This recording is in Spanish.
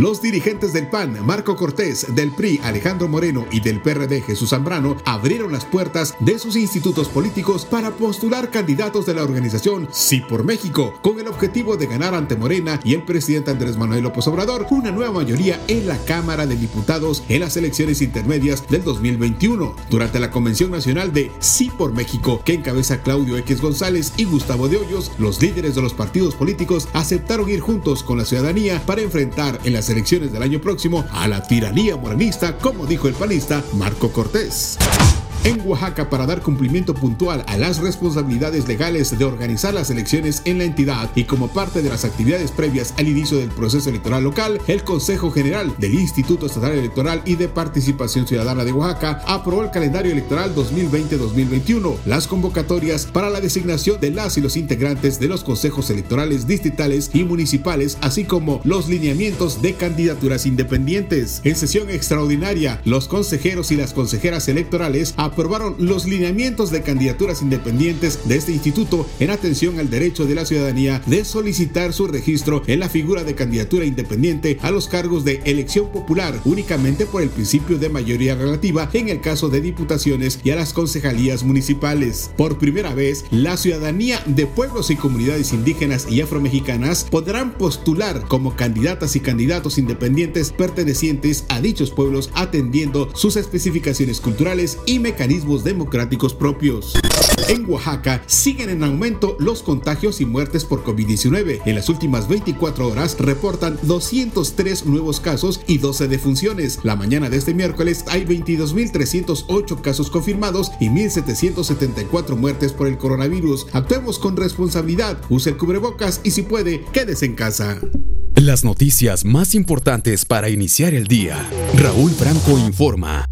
Los dirigentes del PAN, Marco Cortés, del PRI, Alejandro Moreno y del PRD, Jesús Zambrano, abrieron las puertas de sus institutos políticos para postular candidatos de la organización Sí por México, con el objetivo de ganar ante Morena y el presidente Andrés Manuel López Obrador una nueva mayoría en la Cámara de Diputados en las elecciones intermedias del 2021. Durante la Convención Nacional de Sí por México, que encabeza Claudio X González y Gustavo de Hoyos, los líderes de los partidos políticos aceptaron ir juntos con la ciudadanía para enfrentar en las elecciones del año próximo a la tiranía moranista, como dijo el panista Marco Cortés en Oaxaca para dar cumplimiento puntual a las responsabilidades legales de organizar las elecciones en la entidad y como parte de las actividades previas al inicio del proceso electoral local, el Consejo General del Instituto Estatal Electoral y de Participación Ciudadana de Oaxaca aprobó el calendario electoral 2020-2021, las convocatorias para la designación de las y los integrantes de los consejos electorales distritales y municipales, así como los lineamientos de candidaturas independientes. En sesión extraordinaria, los consejeros y las consejeras electorales aprobaron los lineamientos de candidaturas independientes de este instituto en atención al derecho de la ciudadanía de solicitar su registro en la figura de candidatura independiente a los cargos de elección popular únicamente por el principio de mayoría relativa en el caso de diputaciones y a las concejalías municipales. Por primera vez, la ciudadanía de pueblos y comunidades indígenas y afromexicanas podrán postular como candidatas y candidatos independientes pertenecientes a dichos pueblos atendiendo sus especificaciones culturales y mecanismos mecanismos democráticos propios. En Oaxaca siguen en aumento los contagios y muertes por COVID-19. En las últimas 24 horas reportan 203 nuevos casos y 12 defunciones. La mañana de este miércoles hay 22.308 casos confirmados y 1.774 muertes por el coronavirus. Actuemos con responsabilidad, use el cubrebocas y si puede, quédese en casa. Las noticias más importantes para iniciar el día. Raúl Franco informa.